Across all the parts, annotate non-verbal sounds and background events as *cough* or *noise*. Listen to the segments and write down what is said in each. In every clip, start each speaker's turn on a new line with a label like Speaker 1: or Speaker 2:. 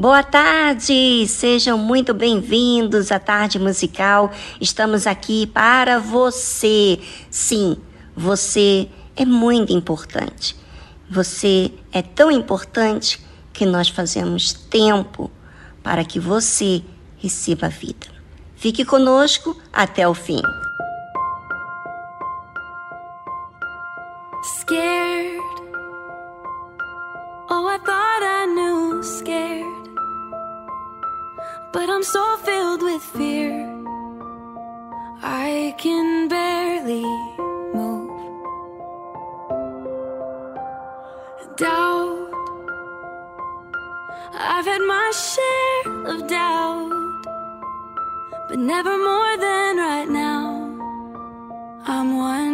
Speaker 1: Boa tarde, sejam muito bem-vindos à Tarde Musical. Estamos aqui para você. Sim, você é muito importante. Você é tão importante que nós fazemos tempo para que você receba a vida. Fique conosco até o fim.
Speaker 2: But never more than right now. I'm wondering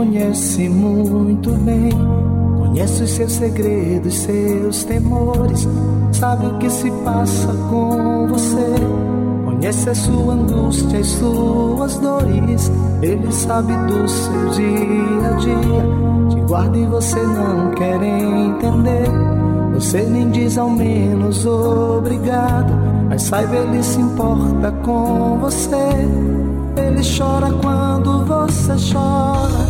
Speaker 3: conhece muito bem. Conhece os seus segredos, seus temores. Sabe o que se passa com você. Conhece a sua angústia e suas dores. Ele sabe do seu dia a dia. Te guarda e você não quer entender. Você nem diz ao menos obrigado. Mas saiba, ele se importa com você. Ele chora quando você chora.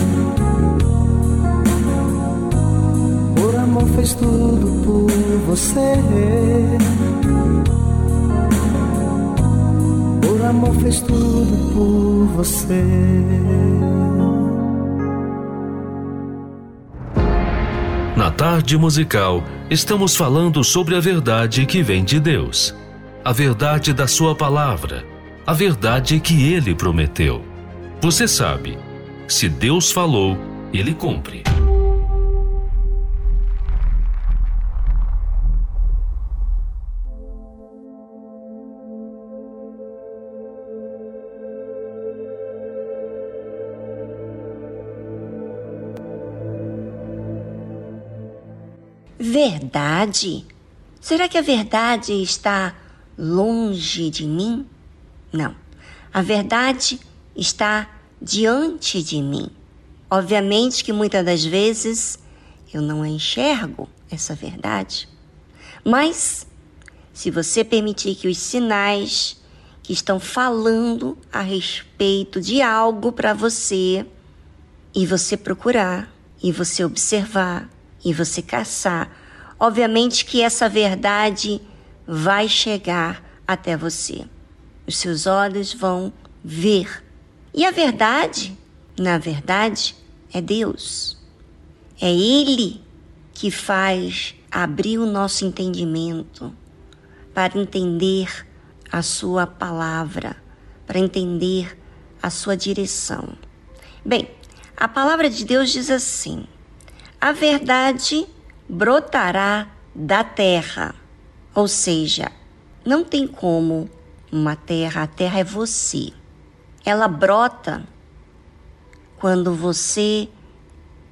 Speaker 3: Fez tudo por você. Por amor fez tudo por você.
Speaker 4: Na tarde musical, estamos falando sobre a verdade que vem de Deus. A verdade da Sua palavra. A verdade que Ele prometeu. Você sabe, se Deus falou, Ele cumpre.
Speaker 1: Verdade? Será que a verdade está longe de mim? Não. A verdade está diante de mim. Obviamente que muitas das vezes eu não enxergo essa verdade. Mas se você permitir que os sinais que estão falando a respeito de algo para você e você procurar e você observar e você caçar, obviamente que essa verdade vai chegar até você. Os seus olhos vão ver. E a verdade, na verdade, é Deus. É Ele que faz abrir o nosso entendimento para entender a Sua palavra, para entender a Sua direção. Bem, a palavra de Deus diz assim: a verdade brotará da terra. Ou seja, não tem como uma terra, a terra é você. Ela brota quando você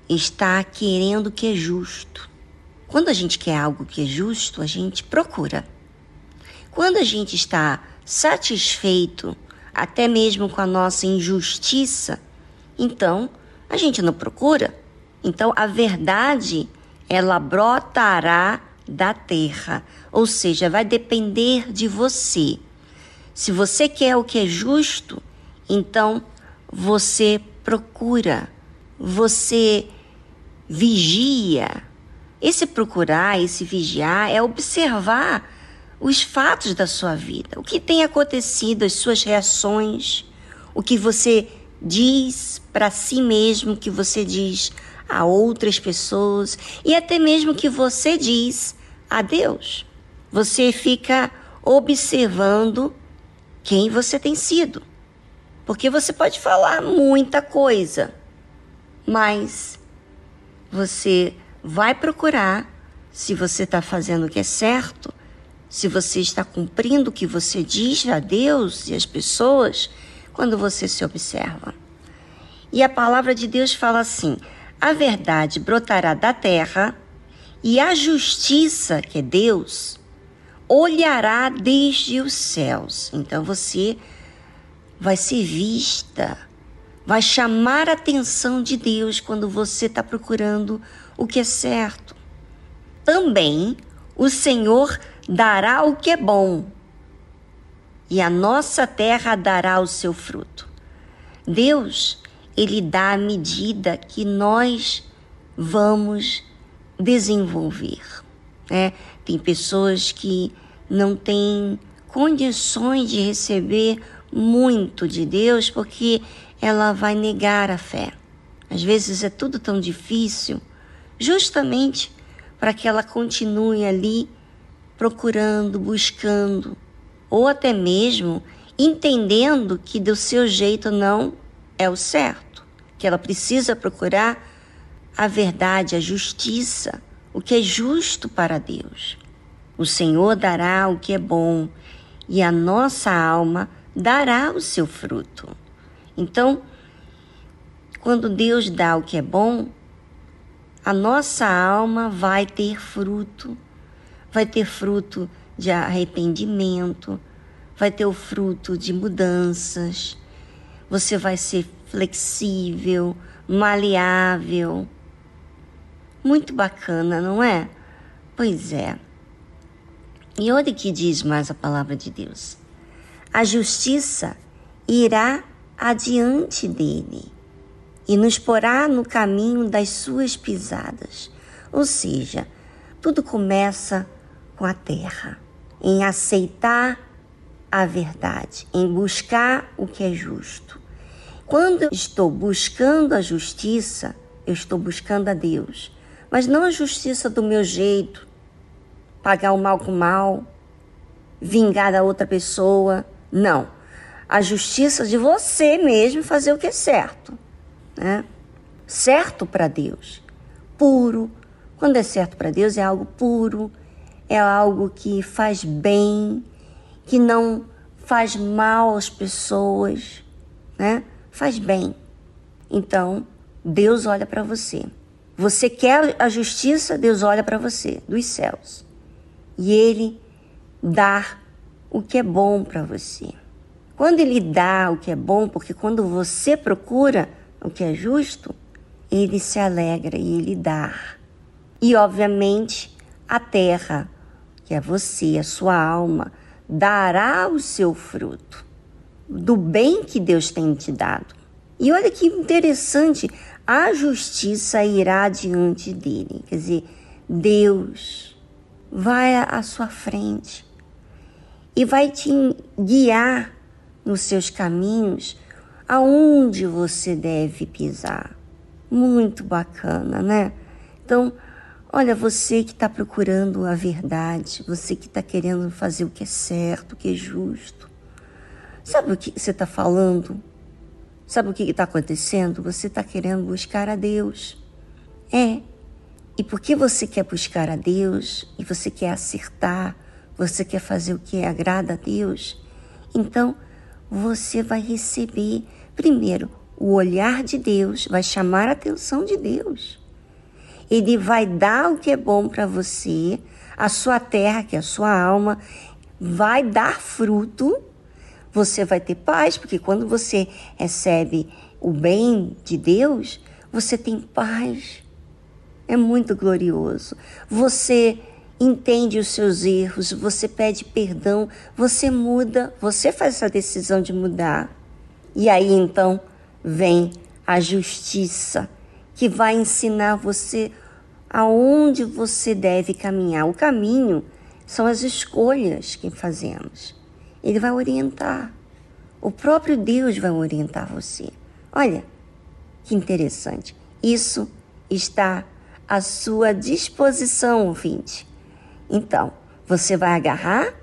Speaker 1: está querendo o que é justo. Quando a gente quer algo que é justo, a gente procura. Quando a gente está satisfeito, até mesmo com a nossa injustiça, então a gente não procura. Então a verdade, ela brotará da terra, ou seja, vai depender de você. Se você quer o que é justo, então você procura, você vigia. Esse procurar, esse vigiar é observar os fatos da sua vida, o que tem acontecido, as suas reações, o que você diz para si mesmo, o que você diz a outras pessoas e até mesmo que você diz a Deus. Você fica observando quem você tem sido. Porque você pode falar muita coisa, mas você vai procurar se você está fazendo o que é certo, se você está cumprindo o que você diz a Deus e às pessoas quando você se observa. E a palavra de Deus fala assim: a verdade brotará da terra e a justiça, que é Deus, olhará desde os céus. Então você vai ser vista, vai chamar a atenção de Deus quando você está procurando o que é certo. Também o Senhor dará o que é bom, e a nossa terra dará o seu fruto. Deus, Ele dá a medida que nós vamos desenvolver. Né? Tem pessoas que não têm condições de receber muito de Deus porque ela vai negar a fé. Às vezes é tudo tão difícil, justamente para que ela continue ali procurando, buscando, ou até mesmo entendendo que do seu jeito não é o certo, que ela precisa procurar a verdade, a justiça, o que é justo para Deus. O Senhor dará o que é bom e a nossa alma dará o seu fruto. Então, quando Deus dá o que é bom, a nossa alma vai ter fruto vai ter fruto de arrependimento, vai ter o fruto de mudanças, você vai ser flexível, maleável. Muito bacana, não é? Pois é. E olha que diz mais a palavra de Deus. A justiça irá adiante dele e nos porá no caminho das suas pisadas. Ou seja, tudo começa com a terra, em aceitar a verdade, em buscar o que é justo. Quando eu estou buscando a justiça, eu estou buscando a Deus, mas não a justiça do meu jeito, pagar o mal com o mal, vingar a outra pessoa, não. A justiça de você mesmo fazer o que é certo, né? Certo para Deus, puro. Quando é certo para Deus é algo puro, é algo que faz bem, que não faz mal às pessoas, né? Faz bem. Então, Deus olha para você. Você quer a justiça, Deus olha para você dos céus. E ele dá o que é bom para você. Quando ele dá o que é bom, porque quando você procura o que é justo, ele se alegra e ele dá. E obviamente a terra que é você, a sua alma, dará o seu fruto do bem que Deus tem te dado. E olha que interessante, a justiça irá diante dele. Quer dizer, Deus vai à sua frente e vai te guiar nos seus caminhos aonde você deve pisar. Muito bacana, né? Então, Olha, você que está procurando a verdade, você que está querendo fazer o que é certo, o que é justo. Sabe o que você está falando? Sabe o que está acontecendo? Você está querendo buscar a Deus. É. E porque você quer buscar a Deus e você quer acertar, você quer fazer o que agrada a Deus, então você vai receber, primeiro, o olhar de Deus, vai chamar a atenção de Deus. Ele vai dar o que é bom para você, a sua terra, que é a sua alma, vai dar fruto. Você vai ter paz, porque quando você recebe o bem de Deus, você tem paz. É muito glorioso. Você entende os seus erros, você pede perdão, você muda, você faz essa decisão de mudar. E aí então vem a justiça, que vai ensinar você aonde você deve caminhar. O caminho são as escolhas que fazemos. Ele vai orientar. O próprio Deus vai orientar você. Olha, que interessante. Isso está à sua disposição, ouvinte. Então, você vai agarrar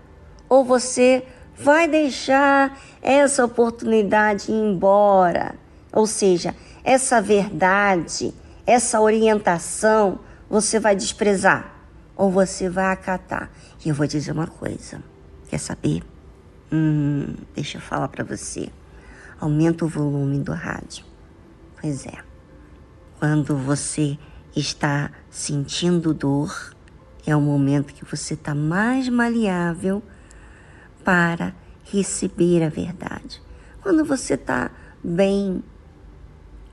Speaker 1: ou você vai deixar essa oportunidade ir embora? Ou seja, essa verdade, essa orientação, você vai desprezar ou você vai acatar? E eu vou dizer uma coisa. Quer saber? Hum, deixa eu falar para você. Aumenta o volume do rádio. Pois é. Quando você está sentindo dor, é o momento que você está mais maleável para receber a verdade. Quando você está bem,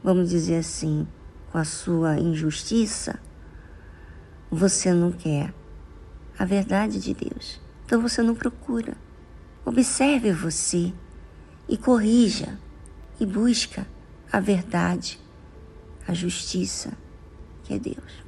Speaker 1: vamos dizer assim, com a sua injustiça, você não quer a verdade de Deus. Então você não procura. Observe você e corrija e busca a verdade, a justiça, que é Deus.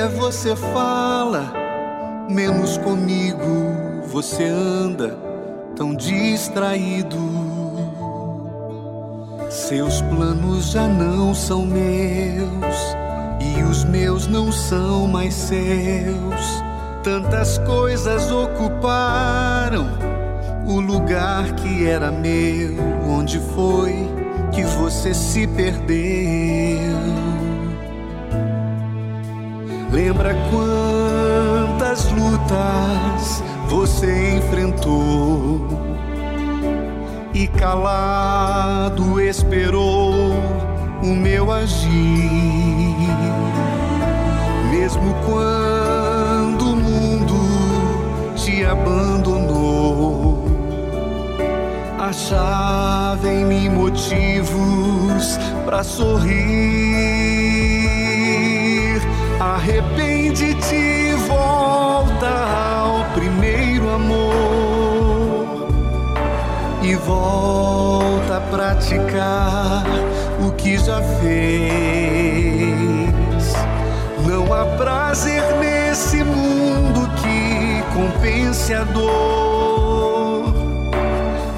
Speaker 5: Dia você fala, menos comigo você anda tão distraído. Seus planos já não são meus e os meus não são mais seus. Tantas coisas ocuparam o lugar que era meu, onde foi que você se perdeu? E calado esperou o meu agir, mesmo quando o mundo te abandonou achava em mim motivos para sorrir. Arrepende-te volta a praticar o que já fez. Não há prazer nesse mundo que compense a dor.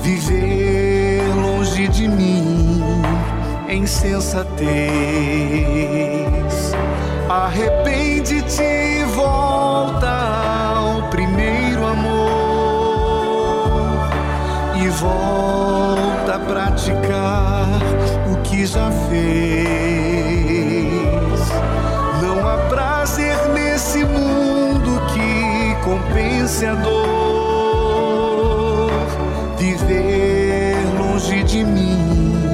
Speaker 5: Viver longe de mim é insensatez. Arrepende-te e volta ao volta a praticar o que já fez. Não há prazer nesse mundo que compense a dor. Viver longe de mim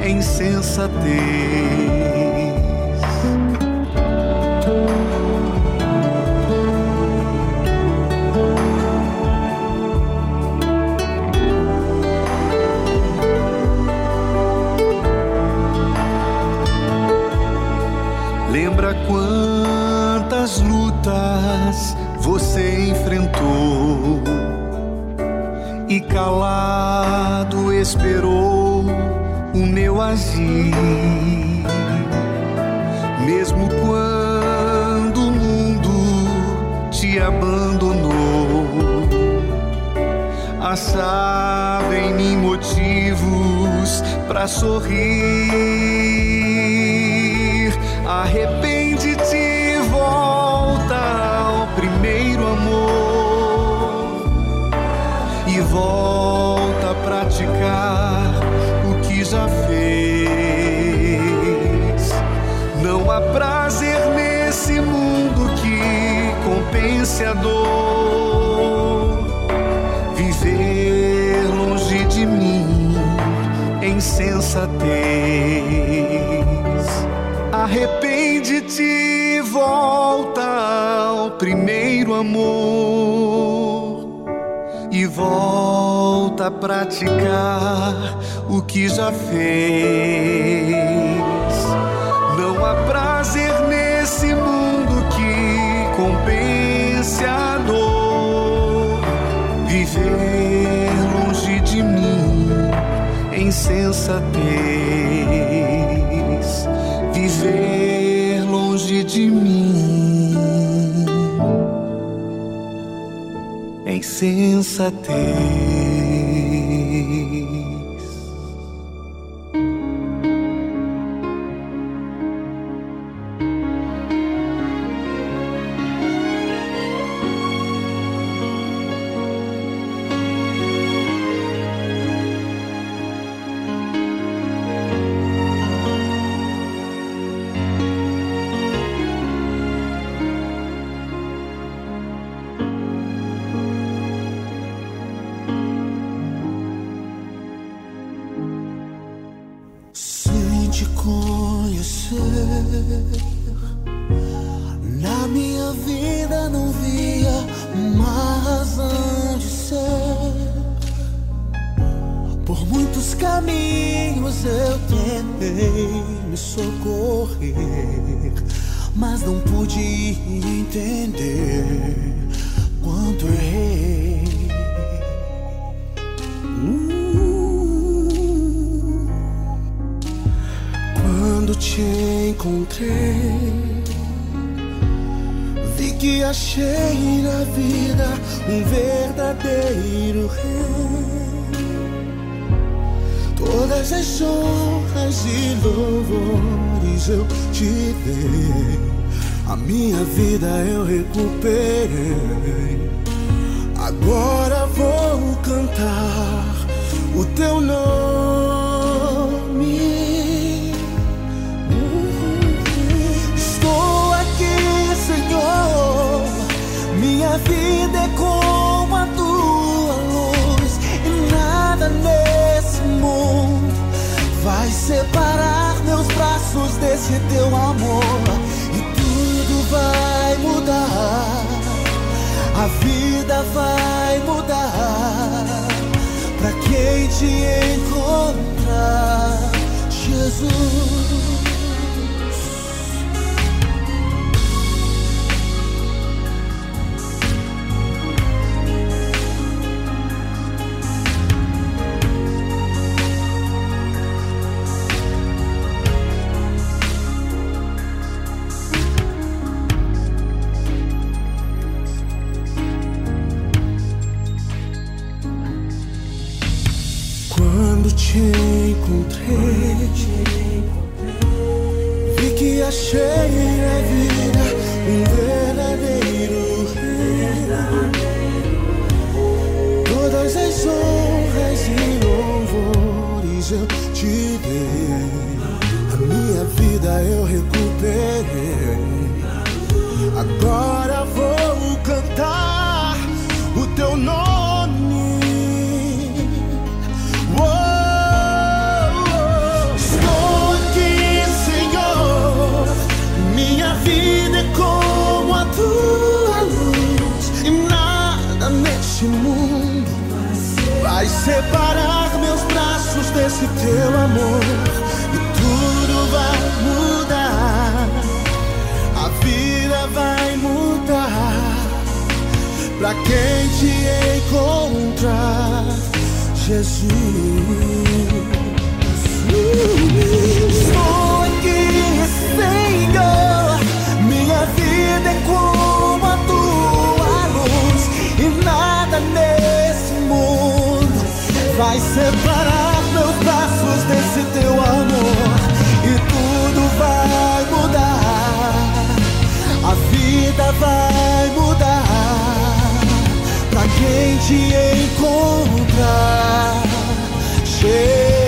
Speaker 5: é insensatez. Esperou o meu agir, mesmo quando o mundo te abandonou. Achava em mim motivos para sorrir. Arrepende-te e volta ao primeiro amor e volta a praticar o que já fez. Não há prazer nesse mundo que compense a dor. Viver longe de mim é insensatez. Arrepende-te volta ao primeiro amor e volta a praticar que já fez. Não há prazer nesse mundo que compense a dor. Viver longe de mim é insensatez. Viver longe de mim é insensatez.
Speaker 6: Separar meus braços desse teu amor. E tudo vai mudar. A vida vai mudar pra quem te encontrar, Jesus.
Speaker 7: Estou aqui, Senhor. Minha vida é como a tua luz e nada mundo vai separar meus braços desse teu amor e tudo vai mudar. A vida vai mudar pra quem te encontrar. Jesus.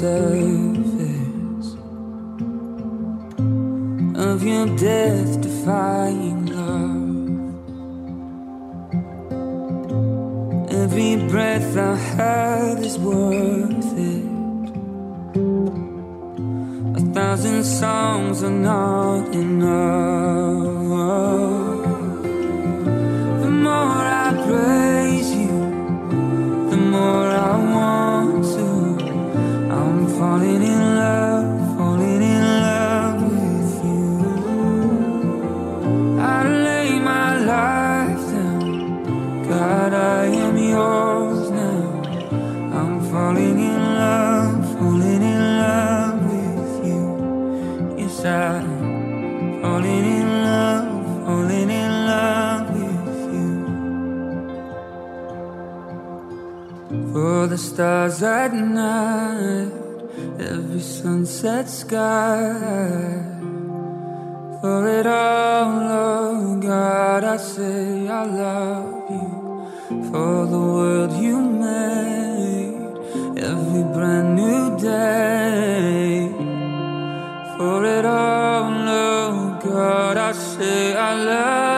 Speaker 8: surface of your death defying love. Every breath I have is worth it. A thousand songs are not enough. stars at night, every sunset sky. For it all, oh God, I say I love you. For the world you made, every brand new day. For it all, oh God, I say I love you.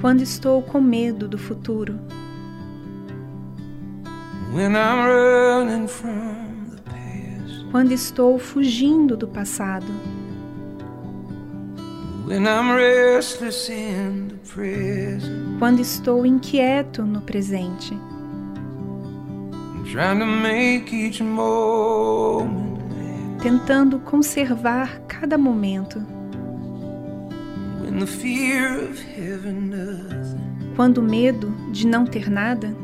Speaker 9: Quando estou com medo do futuro. Quando estou fugindo do passado. Quando estou inquieto no presente. Tentando conservar cada momento quando o medo de não ter nada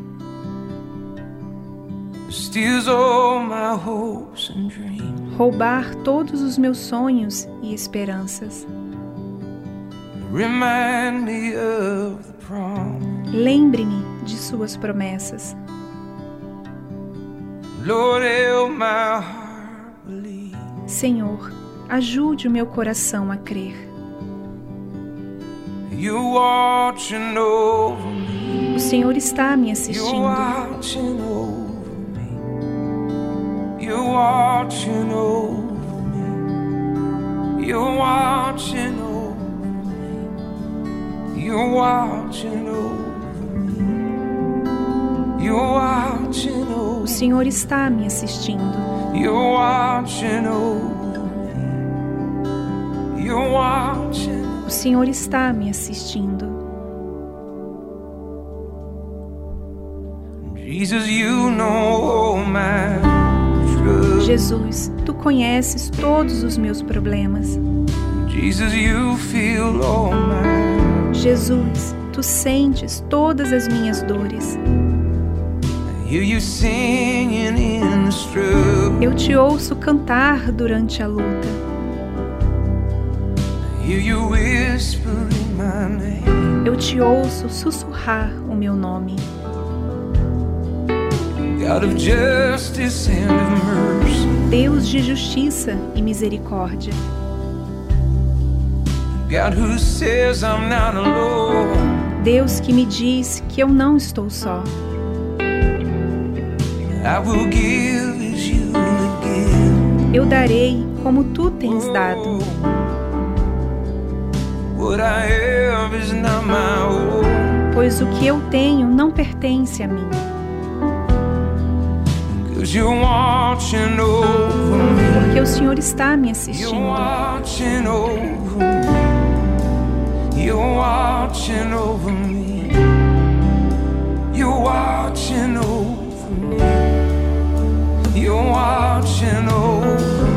Speaker 9: roubar todos os meus sonhos e esperanças. Lembre-me de suas promessas. Senhor, ajude o meu coração a crer. O Senhor está me assistindo. O Senhor está me assistindo.
Speaker 8: You're watching over me. You're watching.
Speaker 9: O Senhor está me assistindo.
Speaker 8: Jesus, you know all my.
Speaker 9: Jesus, tu conheces todos os meus problemas.
Speaker 8: Jesus, you feel all my.
Speaker 9: Jesus, tu sentes todas as minhas dores. Eu te ouço cantar durante a luta. Eu te ouço sussurrar o meu nome. Deus de justiça e misericórdia. Deus que me diz que eu não estou só. Eu darei como tu tens dado. Pois o que eu tenho não pertence a mim. Porque o Senhor está me assistindo.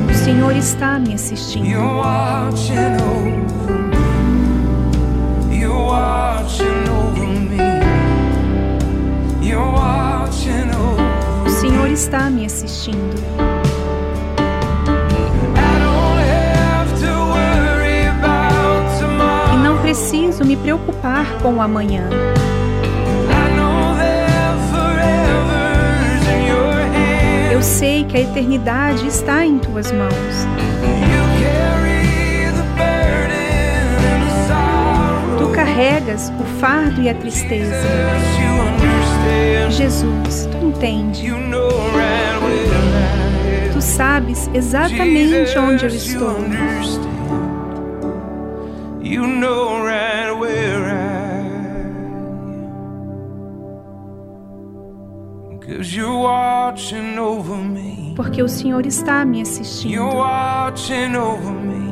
Speaker 9: O Senhor está me assistindo. O Senhor está me assistindo. E não preciso me preocupar com o amanhã. Eu sei que a eternidade está em tuas mãos. Carregas o fardo e a tristeza. Jesus, tu entende. Tu sabes exatamente onde eu estou. Porque o Senhor está me assistindo.
Speaker 8: You're watching over me.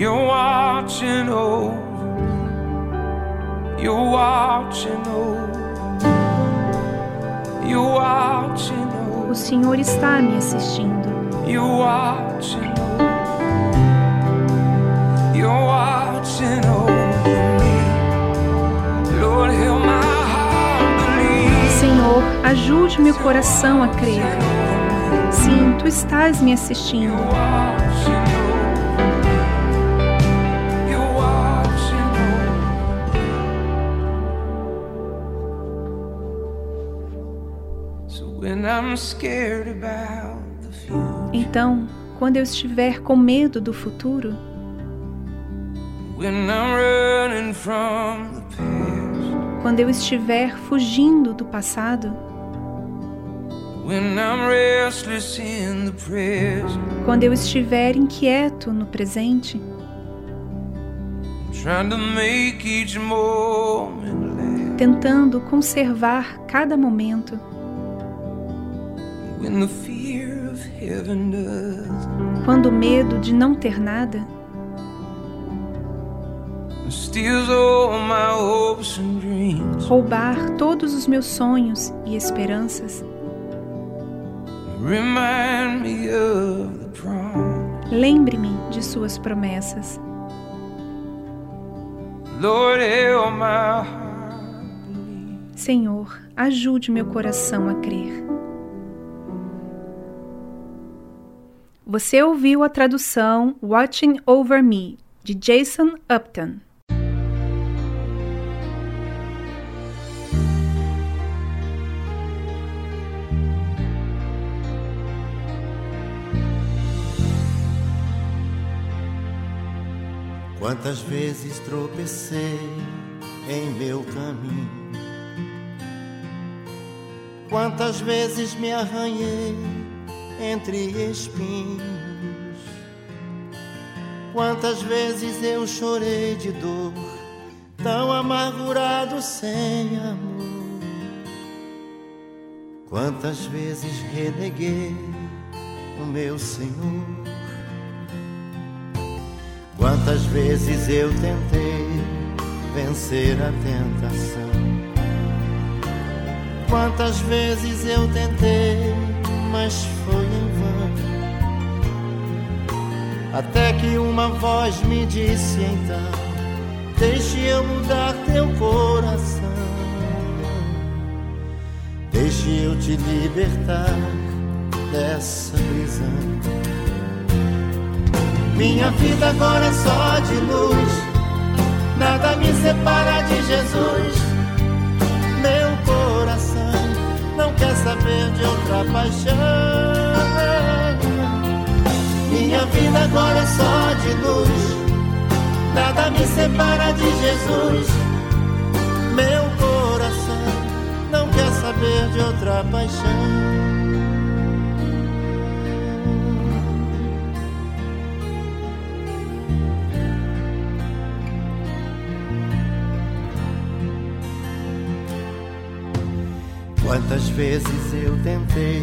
Speaker 8: You're watching over. You're watching over. You're watching over
Speaker 9: O Senhor está me assistindo.
Speaker 8: You're watching over. You're watching over me. Lord, help my.
Speaker 9: Senhor, ajude meu coração a crer. Sim, tu estás me assistindo. Então, quando eu estiver com medo do futuro, quando eu estiver fugindo do passado,
Speaker 8: when I'm restless in the present,
Speaker 9: quando eu estiver inquieto no presente, tentando conservar cada momento. Quando o medo de não ter nada roubar todos os meus sonhos e esperanças, lembre-me de suas promessas. Senhor, ajude meu coração a crer. Você ouviu a tradução Watching Over Me, de Jason Upton.
Speaker 10: Quantas vezes tropecei em meu caminho, quantas vezes me arranhei entre espinhos, quantas vezes eu chorei de dor, tão amargurado sem amor, quantas vezes reneguei o meu Senhor. Quantas vezes eu tentei vencer a tentação? Quantas vezes eu tentei, mas foi Até que uma voz me disse então: Deixe eu mudar teu coração. Deixe eu te libertar dessa prisão. Minha vida agora é só de luz. Nada me separa de Jesus. Meu coração não quer saber de outra paixão. Minha vida agora é só de luz. Nada me separa de Jesus. Meu coração não quer saber de outra paixão. Quantas vezes eu tentei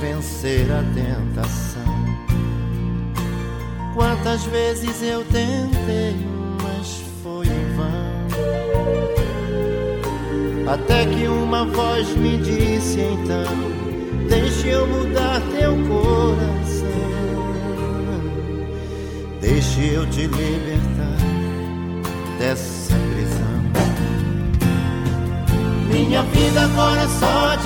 Speaker 10: vencer a tentação? Quantas vezes eu tentei, mas foi em vão. Até que uma voz me disse então: Deixe eu mudar teu coração. Deixe eu te libertar dessa prisão. Minha vida agora é só de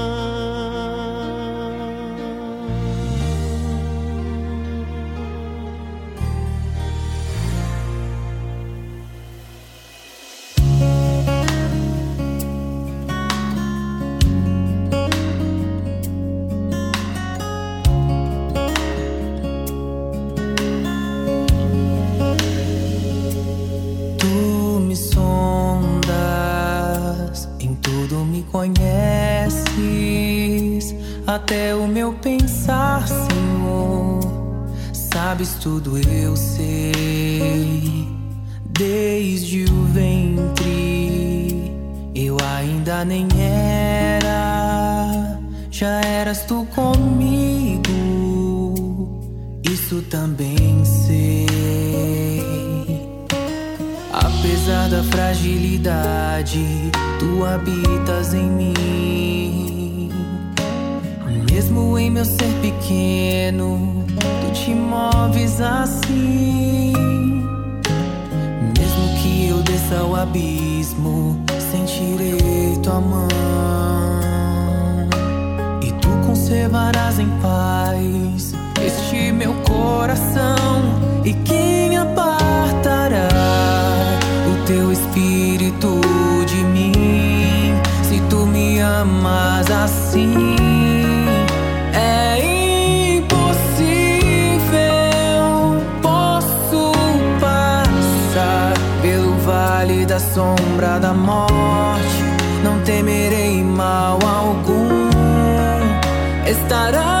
Speaker 11: até o meu pensar, Senhor. Sabes tudo, eu sei. Desde o ventre, eu ainda nem era. Já eras tu comigo, isso também sei. Apesar da fragilidade, tu habitas em mim mesmo em meu ser pequeno, tu te moves assim. Mesmo que eu desça ao abismo, sentirei tua mão. E tu conservarás em paz este meu coração. E quem apartará o teu espírito de mim? Se tu me amas assim. da sombra da morte, não temerei mal algum. Estará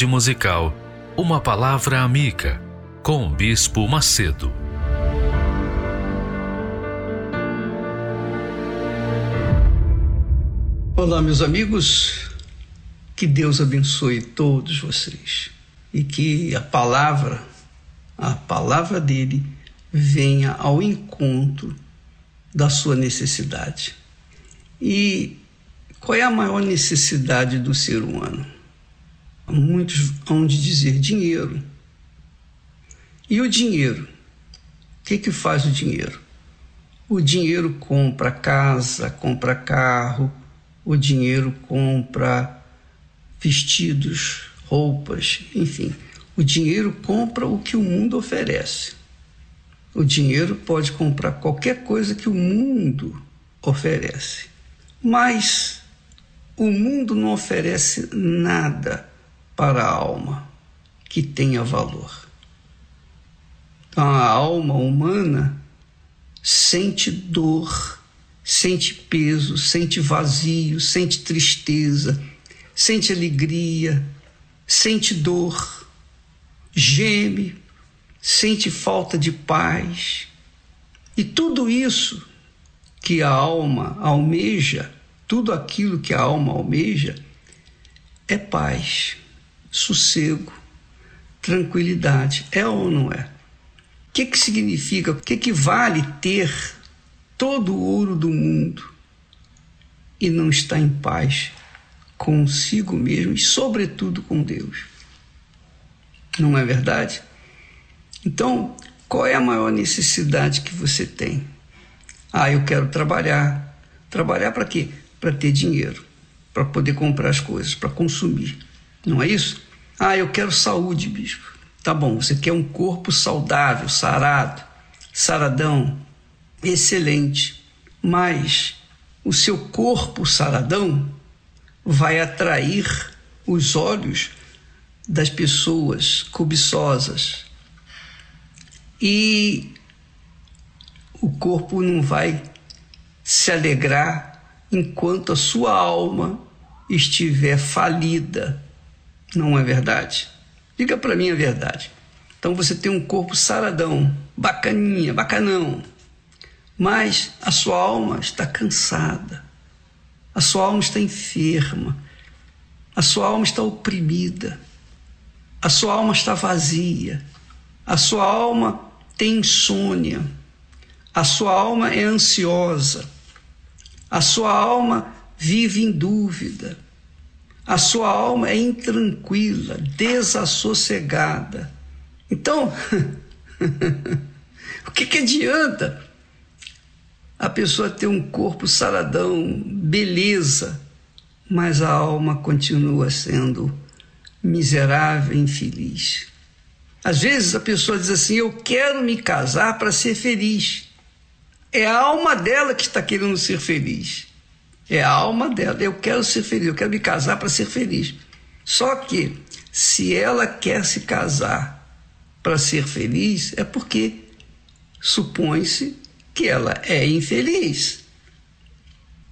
Speaker 4: Tarde musical, uma palavra amiga com o Bispo Macedo.
Speaker 12: Olá, meus amigos. Que Deus abençoe todos vocês e que a palavra, a palavra dele, venha ao encontro da sua necessidade. E qual é a maior necessidade do ser humano? Muitos hão de dizer dinheiro. E o dinheiro? O que, que faz o dinheiro? O dinheiro compra casa, compra carro, o dinheiro compra vestidos, roupas, enfim. O dinheiro compra o que o mundo oferece. O dinheiro pode comprar qualquer coisa que o mundo oferece. Mas o mundo não oferece nada para a alma que tenha valor. Então, a alma humana sente dor, sente peso, sente vazio, sente tristeza, sente alegria, sente dor, geme, sente falta de paz. E tudo isso que a alma almeja, tudo aquilo que a alma almeja, é paz, sossego, tranquilidade. É ou não é? O que, que significa, o que, que vale ter todo o ouro do mundo e não estar em paz consigo mesmo e, sobretudo, com Deus? Não é verdade? Então, qual é a maior necessidade que você tem? Ah, eu quero trabalhar. Trabalhar para quê? Para ter dinheiro, para poder comprar as coisas, para consumir. Não é isso? Ah, eu quero saúde, bispo. Tá bom, você quer um corpo saudável, sarado, saradão, excelente. Mas o seu corpo saradão vai atrair os olhos das pessoas cobiçosas. E o corpo não vai se alegrar enquanto a sua alma estiver falida. Não é verdade? Diga para mim a verdade. Então você tem um corpo saradão, bacaninha, bacanão, mas a sua alma está cansada, a sua alma está enferma, a sua alma está oprimida, a sua alma está vazia, a sua alma tem insônia, a sua alma é ansiosa, a sua alma vive em dúvida, a sua alma é intranquila, desassossegada. Então, *laughs* o que, que adianta a pessoa ter um corpo saradão, beleza, mas a alma continua sendo miserável infeliz? Às vezes a pessoa diz assim: Eu quero me casar para ser feliz. É a alma dela que está querendo ser feliz. É a alma dela. Eu quero ser feliz, eu quero me casar para ser feliz. Só que, se ela quer se casar para ser feliz, é porque supõe-se que ela é infeliz.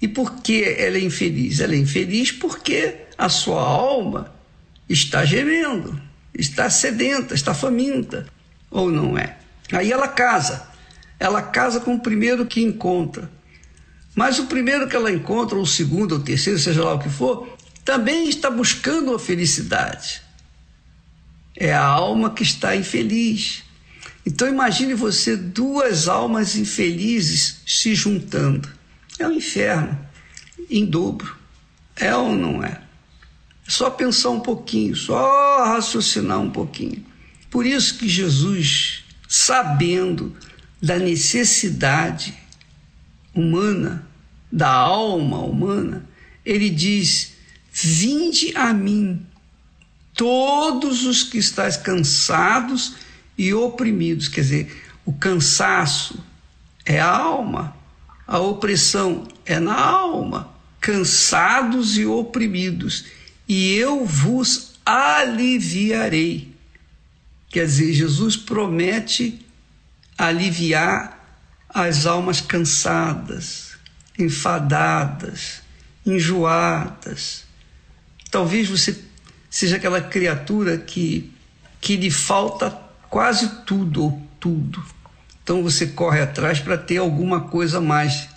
Speaker 12: E por que ela é infeliz? Ela é infeliz porque a sua alma está gemendo, está sedenta, está faminta, ou não é? Aí ela casa. Ela casa com o primeiro que encontra. Mas o primeiro que ela encontra, ou o segundo, ou o terceiro, seja lá o que for, também está buscando a felicidade. É a alma que está infeliz. Então imagine você duas almas infelizes se juntando. É um inferno em dobro. É ou não é? É só pensar um pouquinho, só raciocinar um pouquinho. Por isso que Jesus, sabendo da necessidade humana, da alma humana, ele diz: Vinde a mim, todos os que estáis cansados e oprimidos. Quer dizer, o cansaço é a alma, a opressão é na alma, cansados e oprimidos, e eu vos aliviarei. Quer dizer, Jesus promete aliviar as almas cansadas, enfadadas, enjoadas. Talvez você seja aquela criatura que, que lhe falta quase tudo ou tudo. Então você corre atrás para ter alguma coisa mais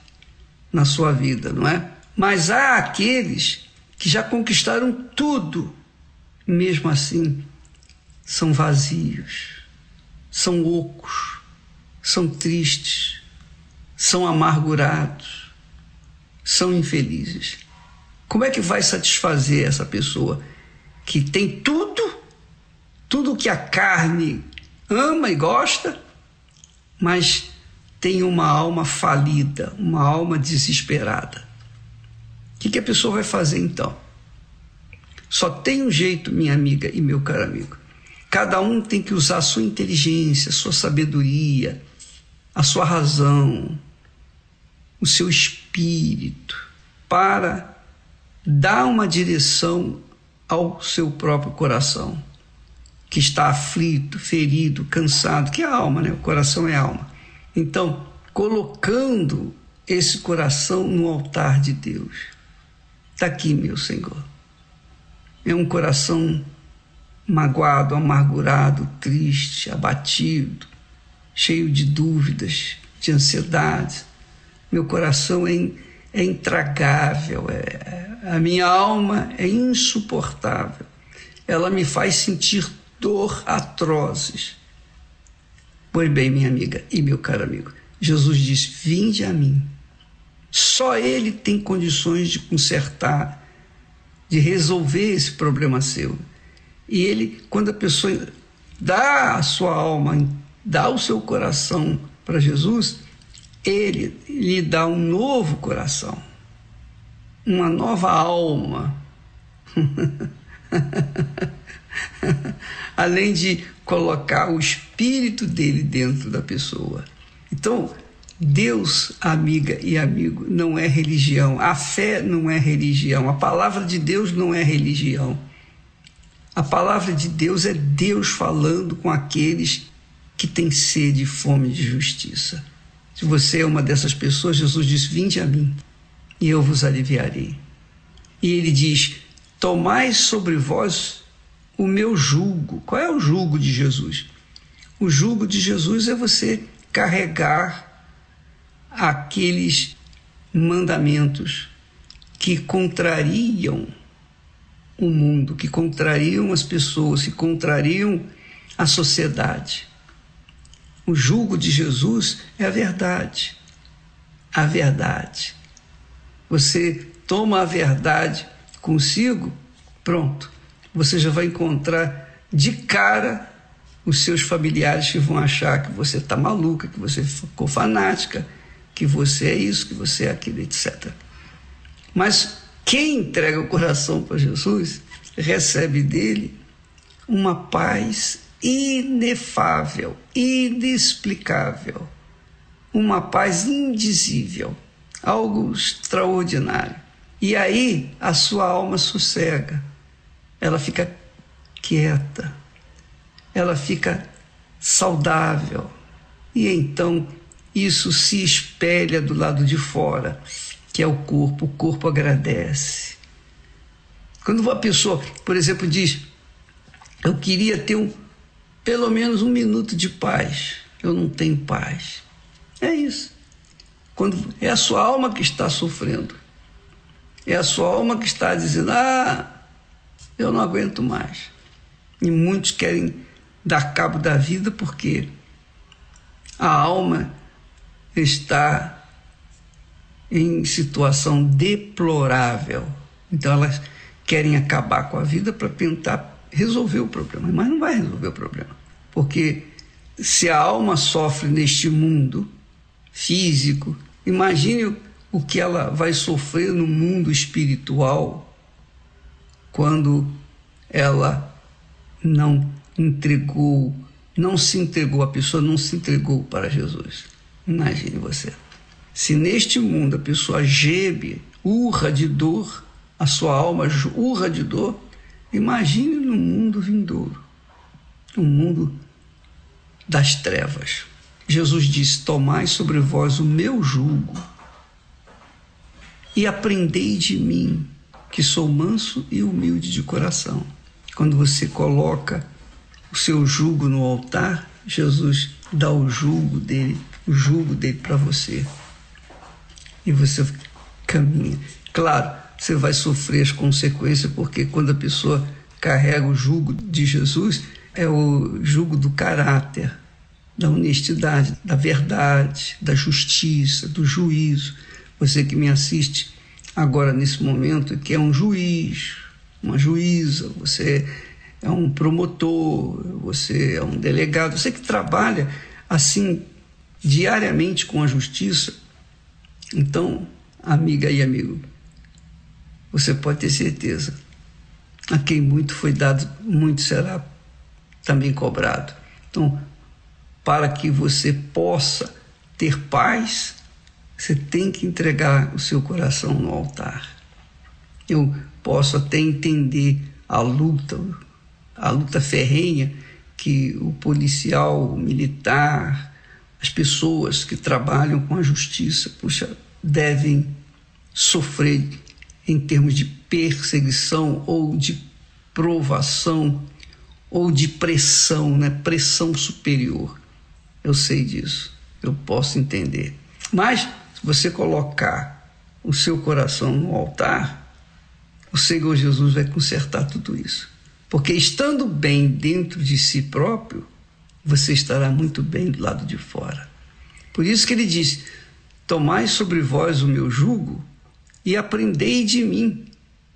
Speaker 12: na sua vida, não é? Mas há aqueles que já conquistaram tudo, mesmo assim são vazios, são ocos, são tristes, são amargurados, são infelizes. Como é que vai satisfazer essa pessoa que tem tudo, tudo que a carne ama e gosta, mas tem uma alma falida, uma alma desesperada? O que, que a pessoa vai fazer então? Só tem um jeito, minha amiga e meu caro amigo. Cada um tem que usar a sua inteligência, a sua sabedoria, a sua razão, o seu espírito, para dar uma direção ao seu próprio coração, que está aflito, ferido, cansado, que é a alma, né? O coração é alma. Então, colocando esse coração no altar de Deus. Está aqui, meu Senhor. É um coração magoado, amargurado, triste, abatido, cheio de dúvidas, de ansiedade. Meu coração é, é intragável, é, a minha alma é insuportável. Ela me faz sentir dor atrozes. Pois bem, minha amiga e meu caro amigo, Jesus diz: Vinde a mim. Só Ele tem condições de consertar, de resolver esse problema seu. E Ele, quando a pessoa dá a sua alma, dá o seu coração para Jesus, Ele lhe dá um novo coração, uma nova alma. *laughs* Além de colocar o espírito dele dentro da pessoa. Então, Deus, amiga e amigo, não é religião. A fé não é religião. A palavra de Deus não é religião. A palavra de Deus é Deus falando com aqueles que têm sede e fome de justiça. Se você é uma dessas pessoas, Jesus diz: Vinde a mim e eu vos aliviarei. E ele diz: Tomai sobre vós o meu jugo. Qual é o jugo de Jesus? O jugo de Jesus é você carregar aqueles mandamentos que contrariam o mundo, que contrariam as pessoas, que contrariam a sociedade. O jugo de Jesus é a verdade. A verdade. Você toma a verdade consigo, pronto. Você já vai encontrar de cara os seus familiares que vão achar que você está maluca, que você ficou fanática, que você é isso, que você é aquilo, etc. Mas quem entrega o coração para Jesus recebe dele uma paz inefável, inexplicável, uma paz indizível, algo extraordinário. E aí a sua alma sossega, ela fica quieta, ela fica saudável. E então isso se espelha do lado de fora, que é o corpo. O corpo agradece. Quando uma pessoa, por exemplo, diz: Eu queria ter um, pelo menos um minuto de paz, eu não tenho paz. É isso. Quando é a sua alma que está sofrendo, é a sua alma que está dizendo: Ah, eu não aguento mais. E muitos querem dar cabo da vida porque a alma está em situação deplorável. Então elas querem acabar com a vida para tentar resolver o problema, mas não vai resolver o problema. Porque se a alma sofre neste mundo físico, imagine o que ela vai sofrer no mundo espiritual quando ela não entregou, não se entregou, a pessoa não se entregou para Jesus. Imagine você. Se neste mundo a pessoa geme, urra de dor, a sua alma urra de dor, imagine no mundo vindouro, no mundo das trevas. Jesus disse: Tomai sobre vós o meu jugo e aprendei de mim, que sou manso e humilde de coração. Quando você coloca o seu jugo no altar, Jesus dá o jugo dele, o jugo dele para você. E você caminha. Claro, você vai sofrer as consequências, porque quando a pessoa carrega o jugo de Jesus, é o jugo do caráter, da honestidade, da verdade, da justiça, do juízo. Você que me assiste agora nesse momento, que é um juiz, uma juíza, você é um promotor, você é um delegado, você que trabalha assim diariamente com a justiça. Então, amiga e amigo, você pode ter certeza, a quem muito foi dado, muito será também cobrado. Então, para que você possa ter paz, você tem que entregar o seu coração no altar. Eu posso até entender a luta, a luta ferrenha que o policial, o militar, as pessoas que trabalham com a justiça, puxa, devem sofrer em termos de perseguição ou de provação ou de pressão, né? pressão superior. Eu sei disso, eu posso entender. Mas, se você colocar o seu coração no altar, o Senhor Jesus vai consertar tudo isso. Porque estando bem dentro de si próprio, você estará muito bem do lado de fora. Por isso que ele diz: Tomai sobre vós o meu jugo e aprendei de mim,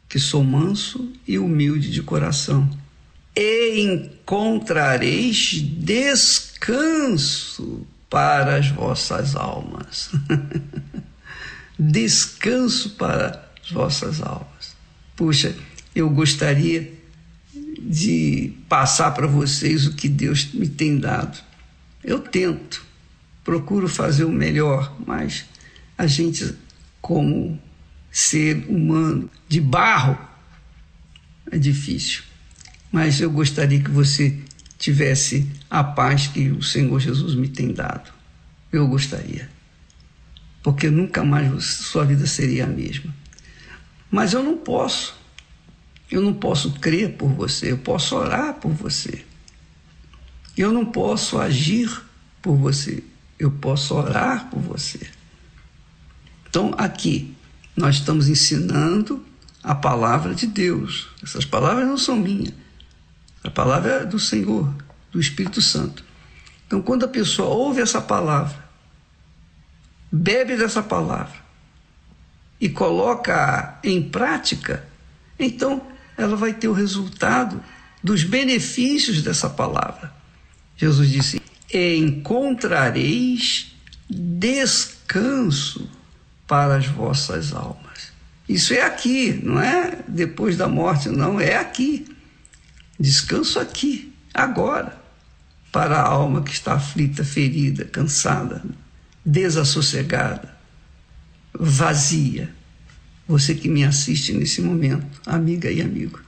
Speaker 12: que sou manso e humilde de coração, e encontrareis descanso para as vossas almas. *laughs* descanso para as vossas almas. Puxa, eu gostaria de passar para vocês o que Deus me tem dado. Eu tento, procuro fazer o melhor, mas a gente, como ser humano de barro, é difícil. Mas eu gostaria que você tivesse a paz que o Senhor Jesus me tem dado. Eu gostaria. Porque nunca mais sua vida seria a mesma. Mas eu não posso. Eu não posso crer por você, eu posso orar por você. Eu não posso agir por você, eu posso orar por você. Então, aqui, nós estamos ensinando a palavra de Deus. Essas palavras não são minhas. A palavra é do Senhor, do Espírito Santo. Então, quando a pessoa ouve essa palavra, bebe dessa palavra e coloca em prática, então ela vai ter o resultado dos benefícios dessa palavra. Jesus disse: Encontrareis descanso para as vossas almas. Isso é aqui, não é depois da morte, não, é aqui. Descanso aqui, agora, para a alma que está aflita, ferida, cansada, desassossegada, vazia. Você que me assiste nesse momento, amiga e amigo,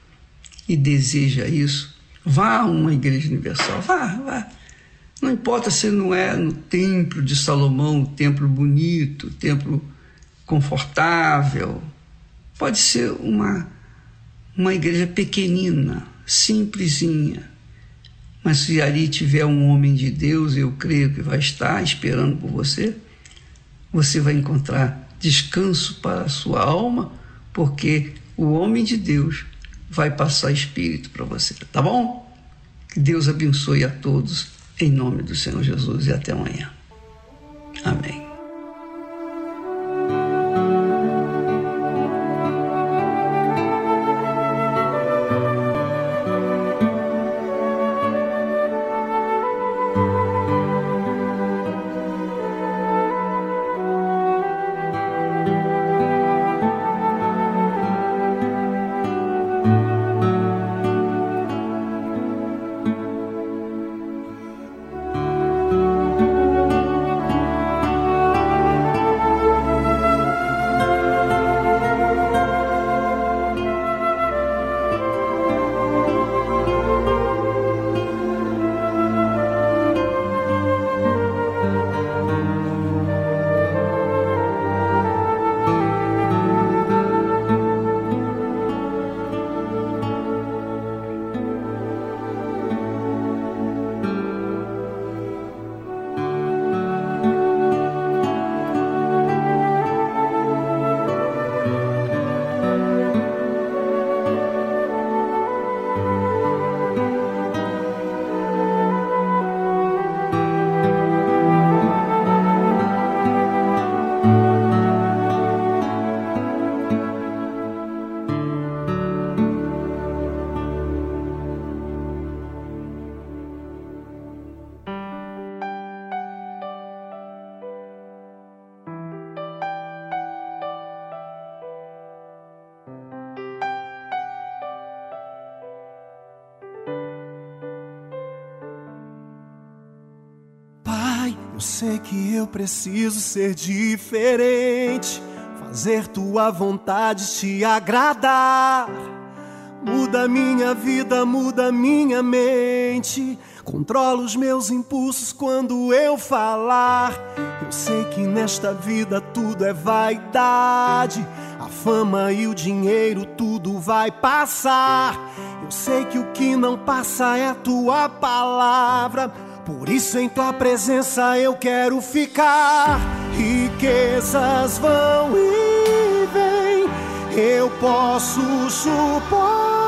Speaker 12: e deseja isso, vá a uma igreja universal, vá, vá. Não importa se não é no templo de Salomão, templo bonito, templo confortável. Pode ser uma, uma igreja pequenina, simplesinha. Mas se ali tiver um homem de Deus, eu creio que vai estar esperando por você, você vai encontrar descanso para a sua alma, porque o homem de Deus vai passar espírito para você, tá bom? Que Deus abençoe a todos, em nome do Senhor Jesus, e até amanhã. Amém.
Speaker 7: Preciso ser diferente, fazer tua vontade te agradar. Muda minha vida, muda minha mente. Controla os meus impulsos quando eu falar. Eu sei que nesta vida tudo é vaidade. A fama e o dinheiro tudo vai passar. Eu sei que o que não passa é a tua palavra. Por isso em tua presença eu quero ficar. Riquezas vão e vêm, eu posso suportar.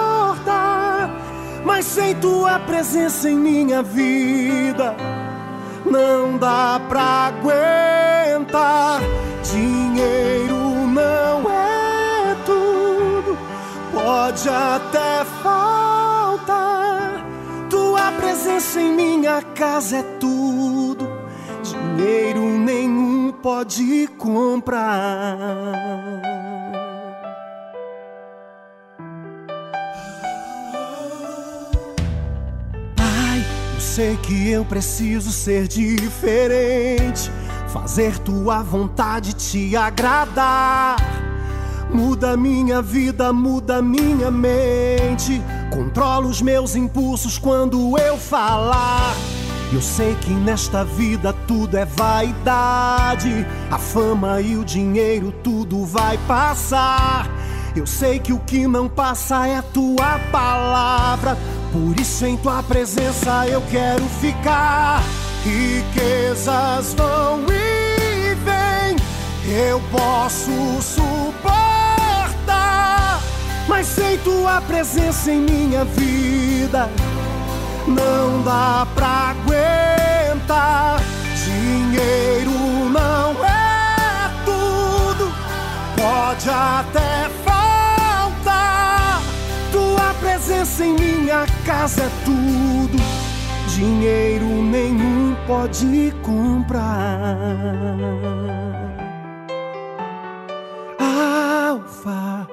Speaker 7: Mas sem tua presença em minha vida não dá pra aguentar. Dinheiro não é tudo, pode até. Tua presença em minha casa é tudo, dinheiro nenhum pode comprar. Pai, eu sei que eu preciso ser diferente, fazer tua vontade te agradar. Muda minha vida, muda minha mente. Controla os meus impulsos quando eu falar. Eu sei que nesta vida tudo é vaidade. A fama e o dinheiro tudo vai passar. Eu sei que o que não passa é tua palavra. Por isso em tua presença eu quero ficar. Riquezas vão e vêm. Eu posso suportar. Mas sem tua presença em minha vida não dá pra aguentar. Dinheiro não é tudo, pode até faltar. Tua presença em minha casa é tudo, dinheiro nenhum pode comprar. Alfa,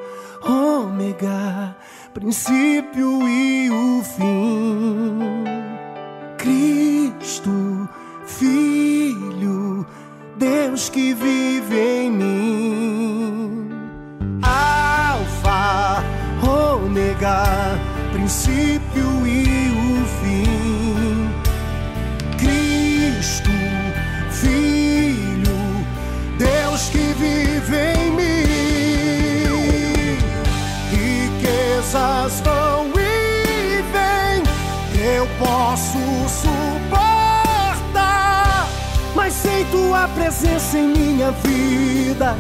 Speaker 7: ômega, princípio e o fim. Cristo, Filho, Deus que vive em mim. Alfa, ômega, princípio presença em minha vida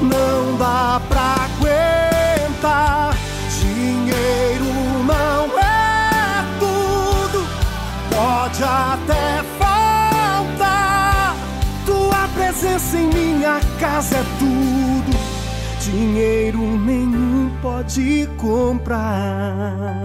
Speaker 7: não dá pra aguentar. Dinheiro não é tudo, pode até faltar. Tua presença em minha casa é tudo, dinheiro nenhum pode comprar.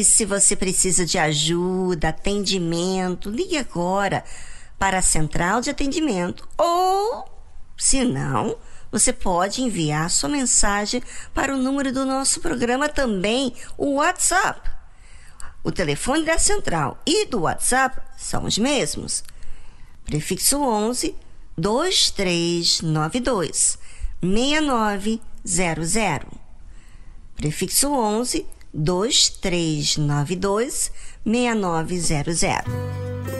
Speaker 1: E se você precisa de ajuda, atendimento, ligue agora para a central de atendimento ou, se não, você pode enviar sua mensagem para o número do nosso programa também, o WhatsApp. O telefone da central e do WhatsApp são os mesmos. Prefixo 11 2392 6900. Prefixo 11 2392 6900.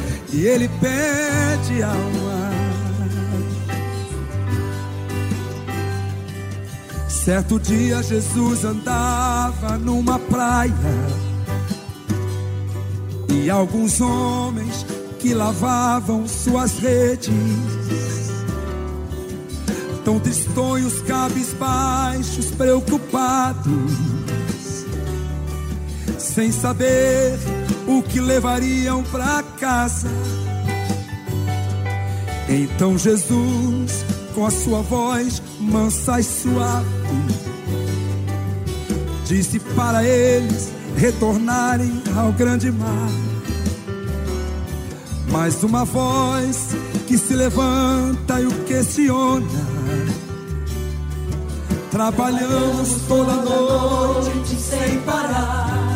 Speaker 5: e ele pede alma. Certo dia Jesus andava numa praia e alguns homens que lavavam suas redes, tão tristonhos, cabisbaixos, preocupados, sem saber o que levariam para casa. Então Jesus, com a sua voz mansa e suave, disse para eles retornarem ao grande mar. Mais uma voz que se levanta e o questiona. Trabalhamos toda noite sem parar.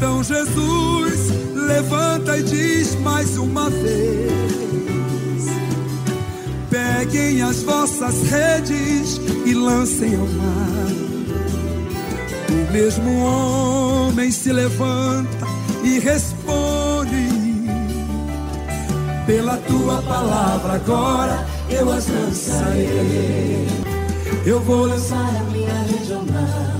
Speaker 5: Então Jesus levanta e diz mais uma vez: Peguem as vossas redes e lancem ao mar. O mesmo homem se levanta e responde: Pela tua palavra agora eu as lançarei. Eu vou lançar a minha rede ao mar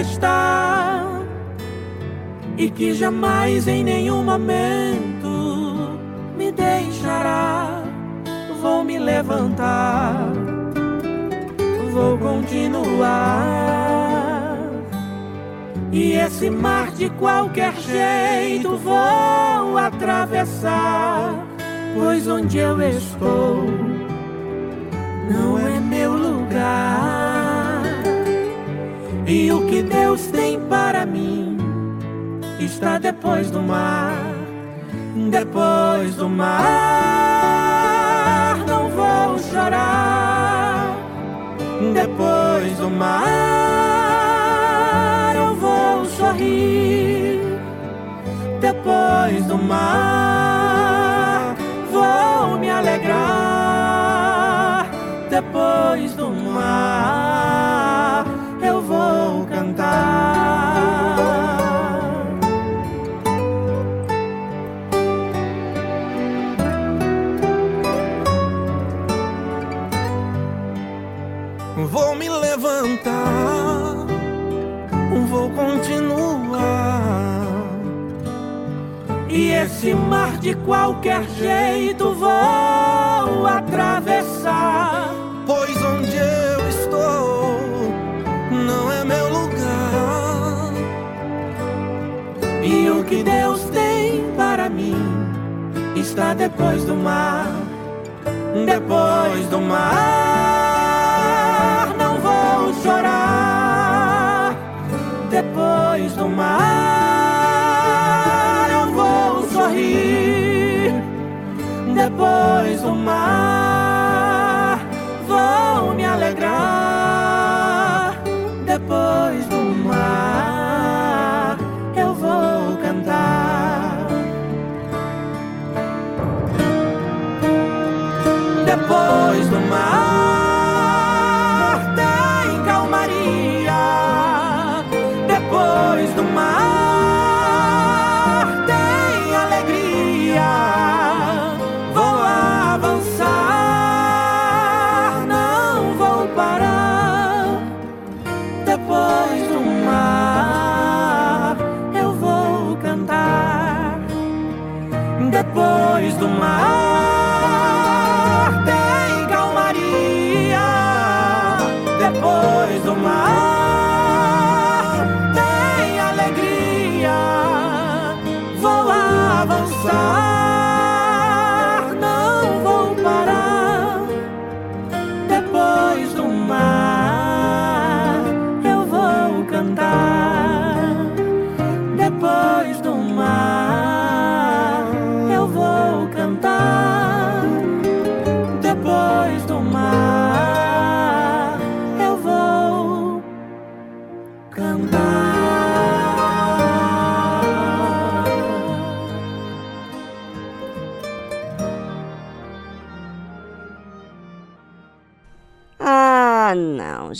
Speaker 2: está
Speaker 13: e que jamais em nenhum momento me deixará. Vou me levantar, vou continuar. E esse mar de qualquer jeito vou atravessar, pois onde eu estou não é meu lugar. E o que Deus tem para mim está depois do mar, depois do mar. Não vou chorar, depois do mar. Eu vou sorrir, depois do mar. Vou me alegrar, depois do esse mar de qualquer jeito vou atravessar. Pois onde eu estou não é meu lugar. E o que Deus tem para mim está depois do mar. Depois do mar, não vou chorar. Depois do mar, Depois do mar, Depois do mar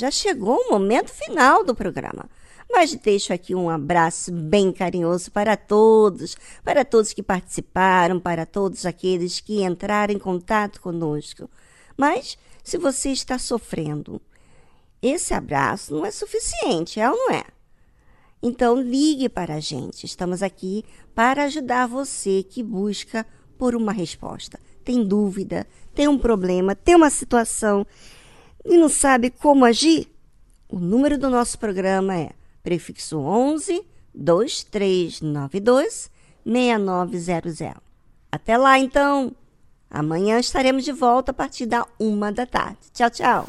Speaker 1: já chegou o momento final do programa. Mas deixo aqui um abraço bem carinhoso para todos, para todos que participaram, para todos aqueles que entraram em contato conosco. Mas se você está sofrendo, esse abraço não é suficiente, é ou não é? Então ligue para a gente. Estamos aqui para ajudar você que busca por uma resposta. Tem dúvida, tem um problema, tem uma situação e não sabe como agir? O número do nosso programa é prefixo 11 2392 6900. Até lá então. Amanhã estaremos de volta a partir da uma da tarde. Tchau, tchau.